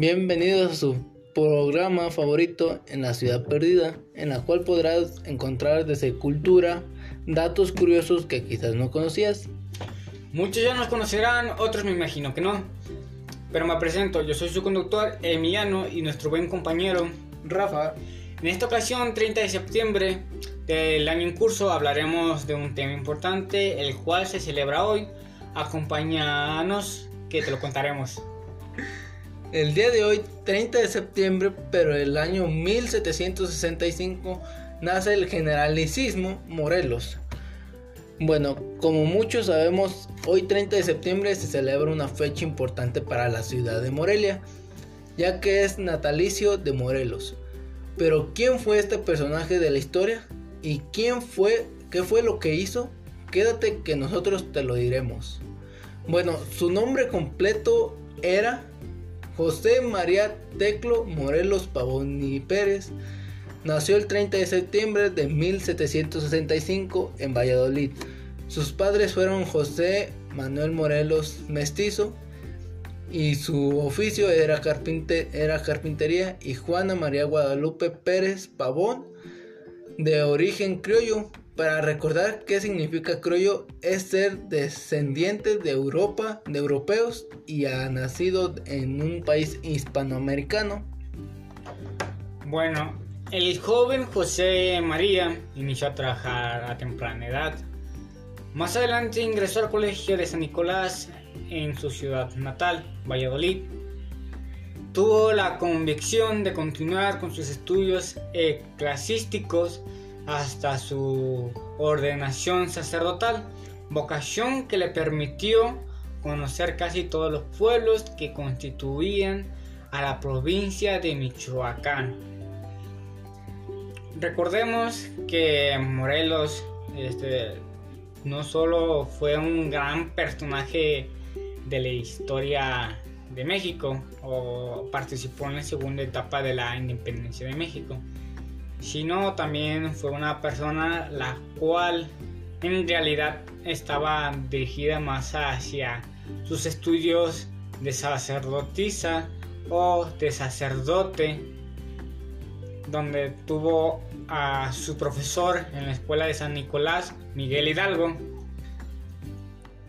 Bienvenidos a su programa favorito en la ciudad perdida, en la cual podrás encontrar desde cultura, datos curiosos que quizás no conocías. Muchos ya nos conocerán, otros me imagino que no. Pero me presento, yo soy su conductor Emiliano y nuestro buen compañero Rafa. En esta ocasión, 30 de septiembre del año en curso, hablaremos de un tema importante, el cual se celebra hoy. Acompáñanos, que te lo contaremos. El día de hoy, 30 de septiembre, pero el año 1765, nace el generalicismo Morelos. Bueno, como muchos sabemos, hoy 30 de septiembre se celebra una fecha importante para la ciudad de Morelia, ya que es natalicio de Morelos. Pero ¿quién fue este personaje de la historia? ¿Y quién fue? ¿Qué fue lo que hizo? Quédate que nosotros te lo diremos. Bueno, su nombre completo era José María Teclo Morelos Pavón y Pérez nació el 30 de septiembre de 1765 en Valladolid. Sus padres fueron José Manuel Morelos Mestizo y su oficio era, era carpintería y Juana María Guadalupe Pérez Pavón de origen criollo para recordar qué significa criollo es ser descendiente de Europa, de europeos y ha nacido en un país hispanoamericano. Bueno, el joven José María inició a trabajar a temprana edad. Más adelante ingresó al colegio de San Nicolás en su ciudad natal, Valladolid. Tuvo la convicción de continuar con sus estudios eclesiásticos hasta su ordenación sacerdotal, vocación que le permitió conocer casi todos los pueblos que constituían a la provincia de Michoacán. Recordemos que Morelos este, no solo fue un gran personaje de la historia de México o participó en la segunda etapa de la independencia de México, sino también fue una persona la cual en realidad estaba dirigida más hacia sus estudios de sacerdotisa o de sacerdote, donde tuvo a su profesor en la escuela de San Nicolás, Miguel Hidalgo,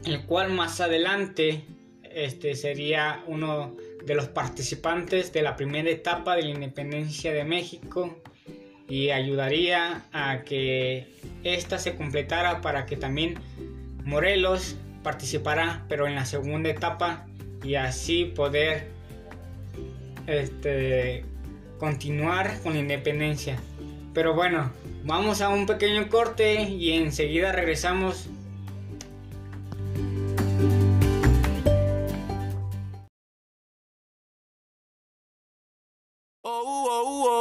el cual más adelante este, sería uno de los participantes de la primera etapa de la independencia de México y ayudaría a que esta se completara para que también Morelos participara pero en la segunda etapa y así poder este, continuar con la independencia. Pero bueno, vamos a un pequeño corte y enseguida regresamos So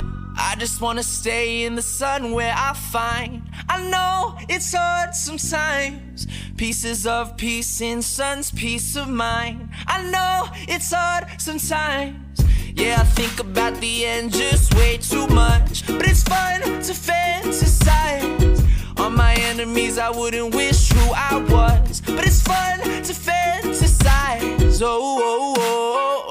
I just wanna stay in the sun where I find. I know it's hard sometimes. Pieces of peace in sun's peace of mind. I know it's hard sometimes. Yeah, I think about the end just way too much. But it's fun to fantasize. On my enemies, I wouldn't wish who I was. But it's fun to fantasize. Oh, oh, oh, oh, oh,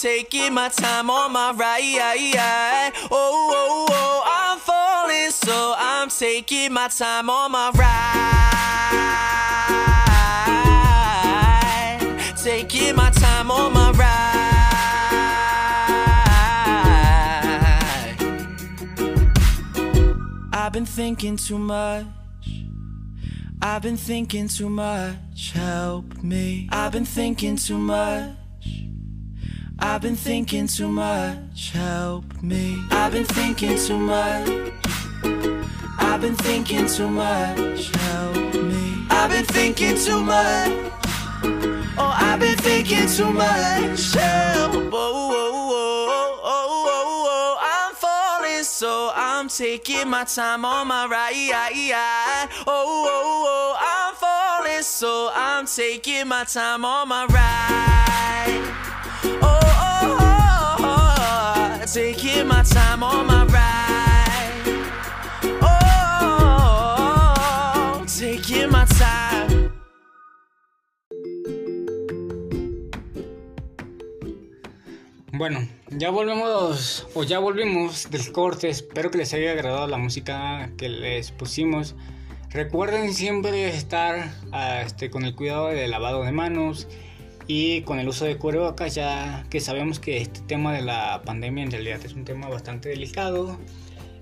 taking my time on my ride. Oh, oh, oh, I'm falling, so I'm taking my time on my ride. Taking my time on my ride. I've been thinking too much. I've been thinking too much. Help me. I've been thinking too much. I've been thinking too much. Help me. I've been thinking too much. I've been thinking too much. Help me. I've been thinking too much. Oh, I've been thinking too much. Help. Oh. I'm falling, so I'm taking my time on my ride. Oh, I'm falling, so I'm taking my time on my ride. Taking my time on my ride. Oh, taking my time. Bueno, ya volvemos, o ya volvimos del corte. Espero que les haya agradado la música que les pusimos. Recuerden siempre estar ah, este, con el cuidado del lavado de manos y con el uso de cubrebocas, ya que sabemos que este tema de la pandemia en realidad es un tema bastante delicado.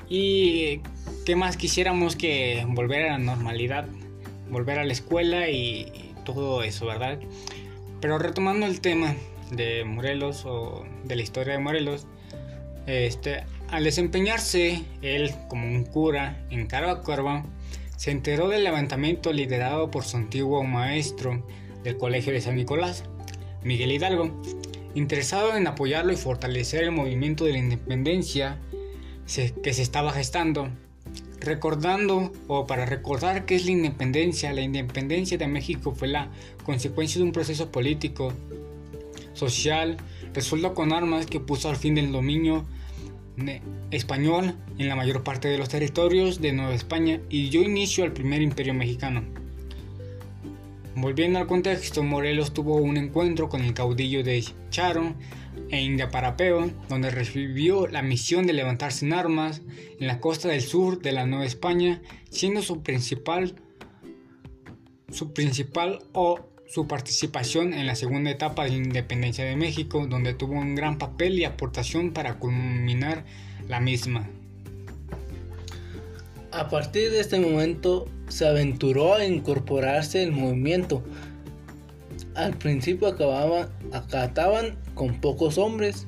Y qué más quisiéramos que volver a la normalidad, volver a la escuela y, y todo eso, ¿verdad? Pero retomando el tema de Morelos o de la historia de Morelos, este, al desempeñarse él como un cura en Caracuerva, se enteró del levantamiento liderado por su antiguo maestro del Colegio de San Nicolás, Miguel Hidalgo, interesado en apoyarlo y fortalecer el movimiento de la independencia que se estaba gestando. Recordando, o para recordar qué es la independencia, la independencia de México fue la consecuencia de un proceso político social resuelto con armas que puso al fin del dominio español en la mayor parte de los territorios de Nueva España y dio inicio al primer imperio mexicano. Volviendo al contexto, Morelos tuvo un encuentro con el caudillo de Charo e Indiaparapeo, donde recibió la misión de levantar sin armas en la costa del sur de la Nueva España, siendo su principal su principal o su participación en la segunda etapa de la independencia de México, donde tuvo un gran papel y aportación para culminar la misma. A partir de este momento se aventuró a incorporarse al movimiento. Al principio acababan, acataban con pocos hombres.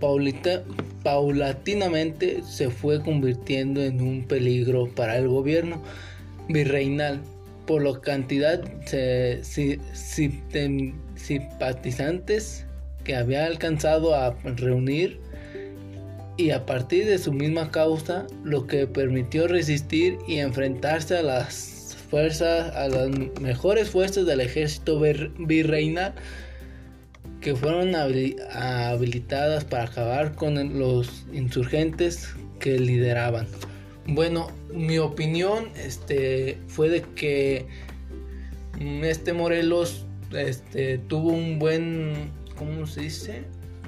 Paulita- paulatinamente se fue convirtiendo en un peligro para el gobierno virreinal por la cantidad de sitem- simpatizantes que había alcanzado a reunir y a partir de su misma causa, lo que permitió resistir y enfrentarse a las fuerzas, a las mejores fuerzas del ejército vir- virreinal que fueron habili- habilitadas para acabar con los insurgentes que lideraban. Bueno, mi opinión este, fue de que mm, este Morelos este, tuvo un buen, ¿cómo se dice?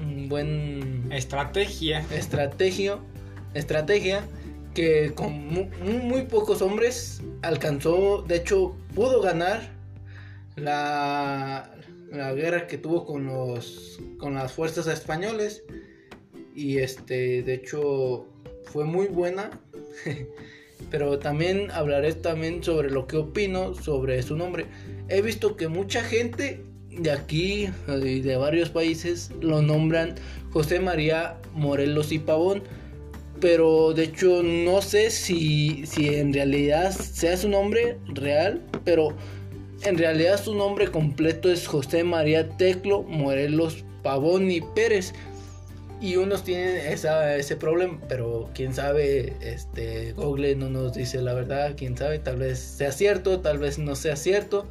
Un buen Estrategia. estrategia, estrategia que con mu- muy, muy pocos hombres alcanzó, de hecho, pudo ganar la, la guerra que tuvo con los con las fuerzas españoles y este, de hecho, fue muy buena. Pero también hablaré también sobre lo que opino sobre su nombre. He visto que mucha gente de aquí y de varios países lo nombran José María Morelos y Pavón. Pero de hecho no sé si, si en realidad sea su nombre real. Pero en realidad su nombre completo es José María Teclo Morelos Pavón y Pérez. y unos tienen esa, ese problema, pero quién sabe, este Google no nos dice la verdad, quién sabe, tal vez sea cierto, tal vez no sea cierto,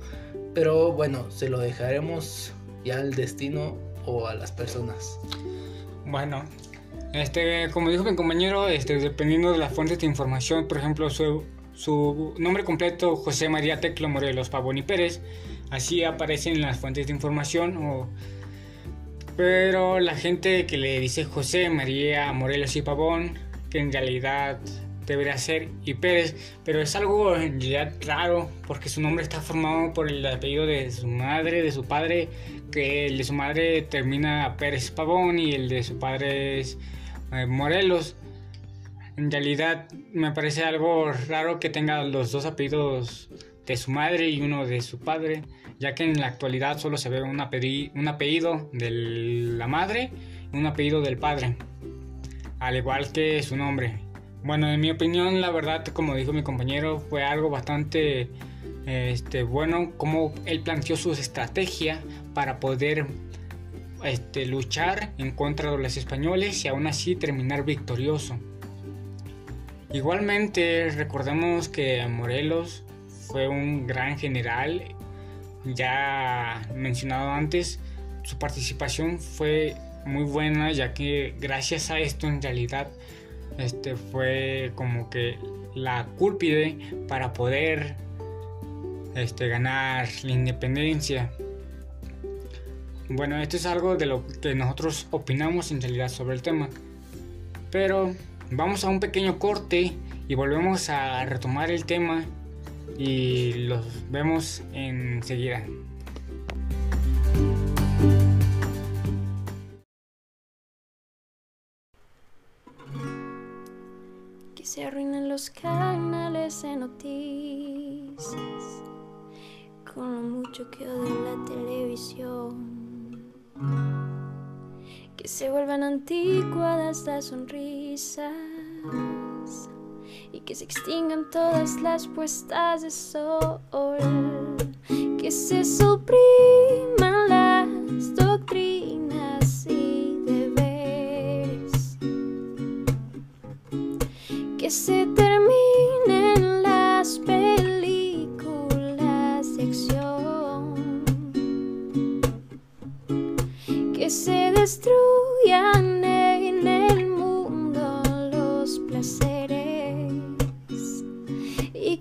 pero bueno, se lo dejaremos ya al destino o a las personas. Bueno, este, como dijo mi compañero, este, dependiendo de las fuentes de información, por ejemplo, su, nombre completo, José María Teclo Morelos Pavón y Pérez, así aparecen en las fuentes de información o pero la gente que le dice José María Morelos y Pavón, que en realidad debería ser y Pérez, pero es algo en realidad raro porque su nombre está formado por el apellido de su madre, de su padre, que el de su madre termina Pérez Pavón y el de su padre es eh, Morelos. En realidad me parece algo raro que tenga los dos apellidos de su madre y uno de su padre ya que en la actualidad solo se ve un, apellido de la madre y un apellido del padre, al igual que su nombre. Bueno, en mi opinión, la verdad, como dijo mi compañero, fue algo bastante este, bueno como él planteó su estrategia para poder este, luchar en contra de los españoles y aún así terminar victorioso. Igualmente, recordemos que Morelos fue un gran general ya mencionado antes, su participación fue muy buena ya que gracias a esto en realidad este fue como que la cúlpide para poder este, ganar la independencia. Bueno, esto es algo de lo que nosotros opinamos en realidad sobre el tema. Pero vamos a un pequeño corte y volvemos a retomar el tema y los vemos enseguida. Se arruinan los canales de noticias. Con lo mucho que odio la televisión. Que se vuelvan anticuadas las sonrisas. Y que se extingan todas las puestas de sol, que se supriman las se terminen las películas de acción, que se destruyan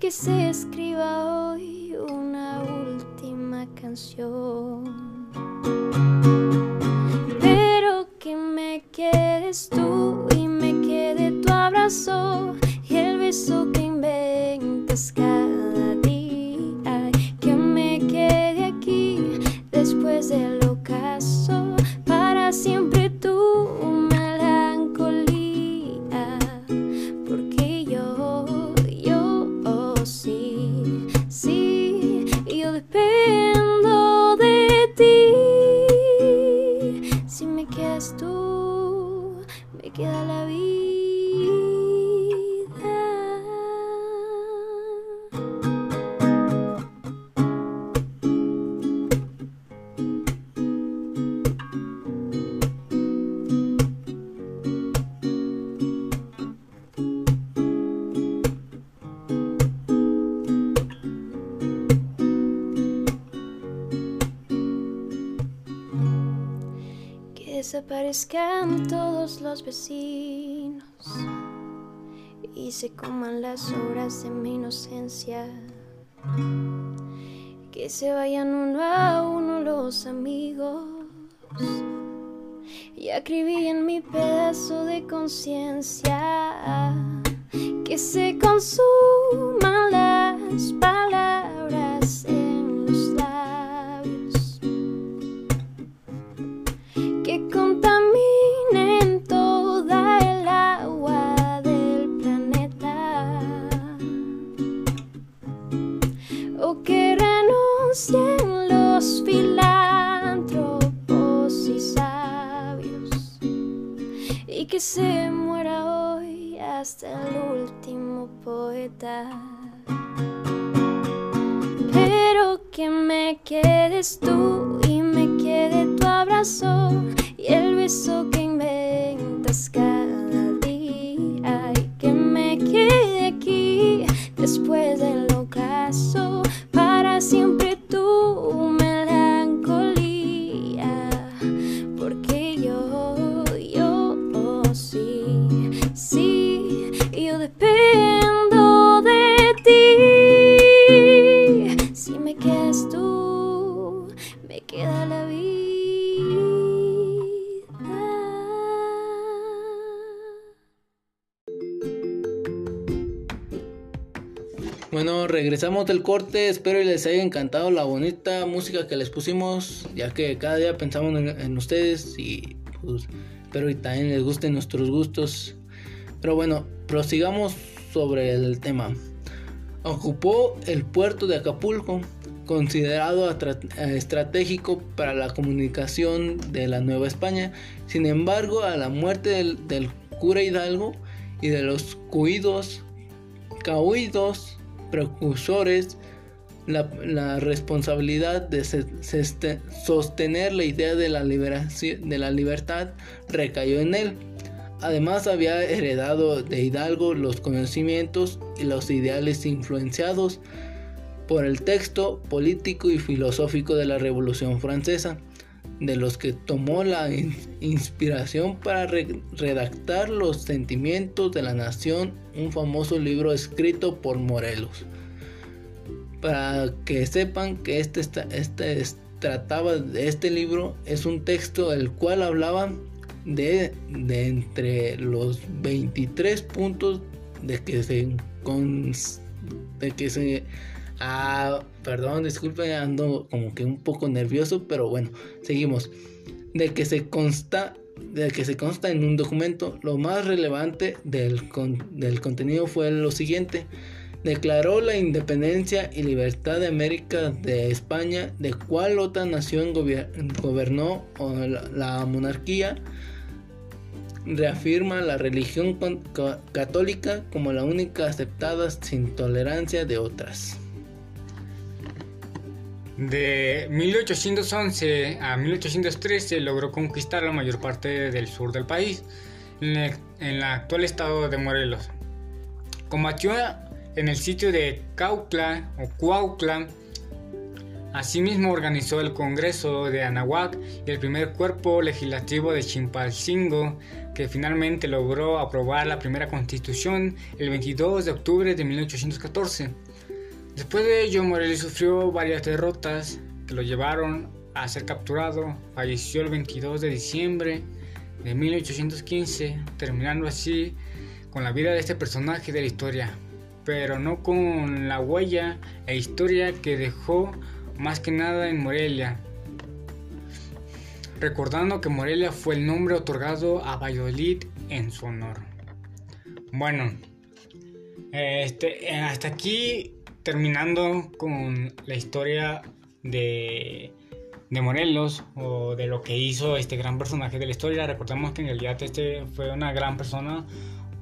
que se escriba hoy una última canción. La vida. desaparezcan todos los vecinos se coman las horas de mi inocencia. Que se vayan uno a uno los amigos y acribillen mi pedazo de conciencia. Que se consuman las Regresamos del corte. Espero y les haya encantado la bonita música que les pusimos, ya que cada día pensamos en, ustedes y pues, espero y también les gusten nuestros gustos. Pero bueno, prosigamos sobre el tema. Ocupó el puerto de Acapulco, considerado estratégico para la comunicación de la Nueva España. Sin embargo, a la muerte del, del cura Hidalgo y de los cuidos, cahuidos, precursores, la, responsabilidad de seste- sostener la idea de la libertad recayó en él. Además había heredado de Hidalgo los conocimientos y los ideales influenciados por el texto político y filosófico de la Revolución Francesa, de los que tomó la in- inspiración para re- redactar los sentimientos de la nación, un famoso libro escrito por Morelos. Para que sepan que este, este es- trataba de este libro, es un texto el cual hablaba de, de entre los 23 puntos de que se de que se ah, perdón, disculpen, ando como que un poco nervioso, pero bueno, seguimos. De que se consta que se consta en un documento, lo más relevante del, del contenido fue lo siguiente. Declaró la independencia y libertad de América de España, de cuál otra nación gobernó la, monarquía. Reafirma la religión católica como la única aceptada sin tolerancia de otras. De 1811 a 1813 logró conquistar la mayor parte del sur del país, en el, actual estado de Morelos. Combatió en el sitio de Cautla o Cuautla. Asimismo organizó el Congreso de Anahuac y el primer cuerpo legislativo de Chimpalcingo, que finalmente logró aprobar la primera constitución el 22 de octubre de 1814. Después de ello, Morelos sufrió varias derrotas que lo llevaron a ser capturado. Falleció el 22 de diciembre de 1815, terminando así con la vida de este personaje de la historia, pero no con la huella e historia que dejó más que nada en Morelia. Recordando que Morelia fue el nombre otorgado a Valladolid en su honor. Bueno, este, hasta aquí terminando con la historia de, Morelos o de lo que hizo este gran personaje de la historia. Recordemos que en realidad este fue una gran persona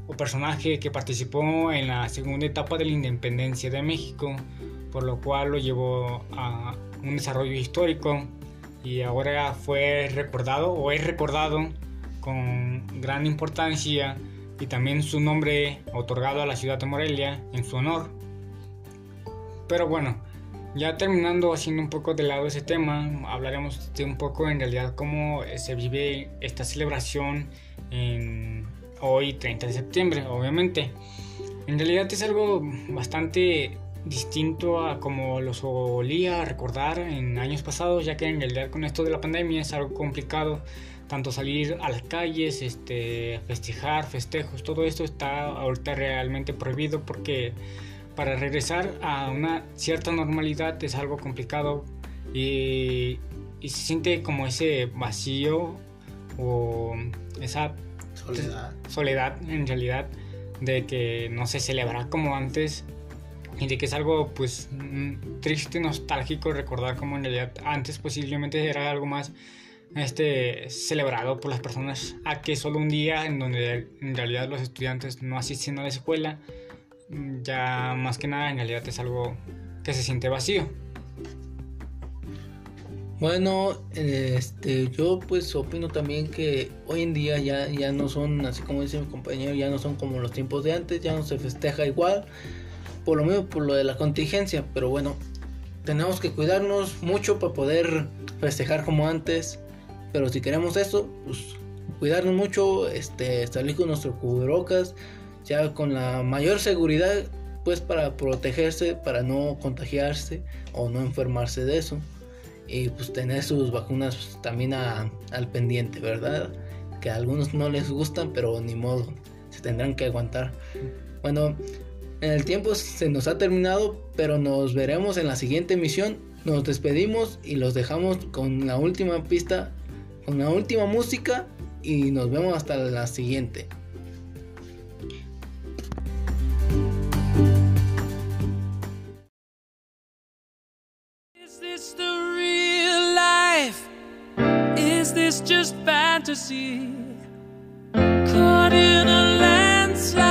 o personaje que participó en la segunda etapa de la independencia de México, por lo cual lo llevó a un desarrollo histórico y ahora fue recordado o es recordado con gran importancia y también su nombre otorgado a la ciudad de Morelia en su honor. Pero bueno, ya terminando haciendo un poco de lado ese tema, hablaremos de un poco en realidad cómo se vive esta celebración en hoy 30 de septiembre, obviamente. En realidad es algo bastante distinto a como lo solía recordar en años pasados, ya que en realidad con esto de la pandemia es algo complicado tanto salir a las calles, este, festejar, festejos, todo esto está ahorita realmente prohibido porque para regresar a una cierta normalidad es algo complicado y, y se siente como ese vacío o esa Soledad. soledad en realidad de que no se celebra como antes y de que es algo pues mm, triste, nostálgico recordar como en realidad antes posiblemente era algo más este celebrado por las personas a que solo un día en donde en realidad los estudiantes no asisten a la escuela ya más que nada en realidad es algo que se siente vacío. Bueno, este, yo pues opino también que hoy en día ya, ya no son, así como dice mi compañero, ya no son como los tiempos de antes, ya no se festeja igual, por lo mismo, por lo de la contingencia, pero bueno, tenemos que cuidarnos mucho para poder festejar como antes, pero si queremos eso, pues cuidarnos mucho, este, salir con nuestros cubrebocas, ya con la mayor seguridad, pues para protegerse, para no contagiarse o no enfermarse de eso y pues tener sus vacunas también al pendiente, ¿verdad? Que a algunos no les gustan, pero ni modo, se tendrán que aguantar. Bueno, en el tiempo se nos ha terminado, pero nos veremos en la siguiente emisión. Nos despedimos y los dejamos con la última pista, con la última música y nos vemos hasta la siguiente. Just fantasy. Caught in a landslide,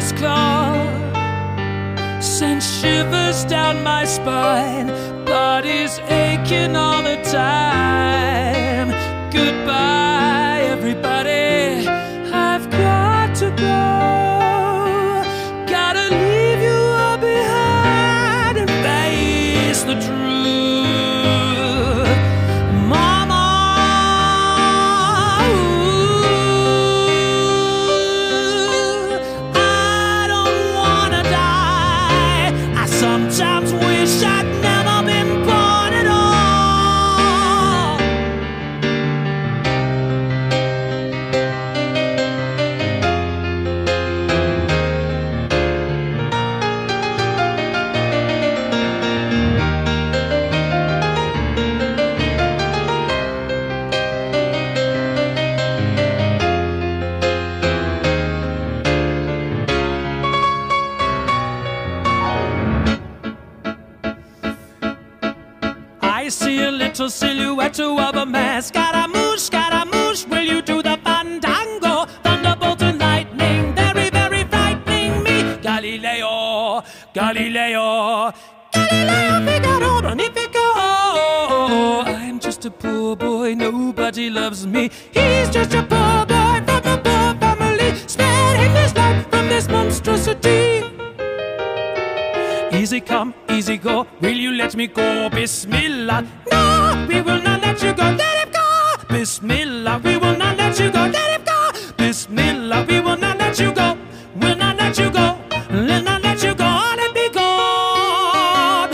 mother's call sent shivers down my spine. Body's aching all the time. little silhouette of a man. Scaramouche, scaramouche, will you do the fandango? Thunderbolt and lightning, very, very frightening me. Galileo, Galileo, Galileo Figaro, Magnifico. I'm just a poor boy, nobody loves me. He's just a poor boy from a poor family. Spare him his life from this monstrosity. Easy come, easy go. Will you let me go? Bismillah. No! we will not let you go. Let him go. Bismillah, we will not let you go. Let him go. Bismillah, we will not let you go. Will not let you go. Will not let you go. Let me go.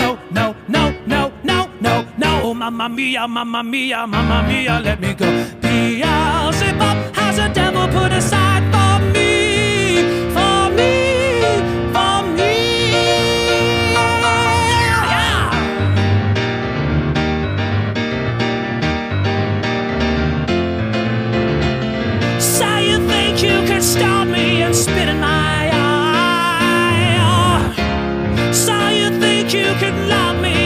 No, no, no, no, no, no, no. Oh, mamma mia, mamma mia, mamma mia, let me go. Beelzebub has a devil put aside for me, for me. starred me and spit in my eye. So you think you could love me?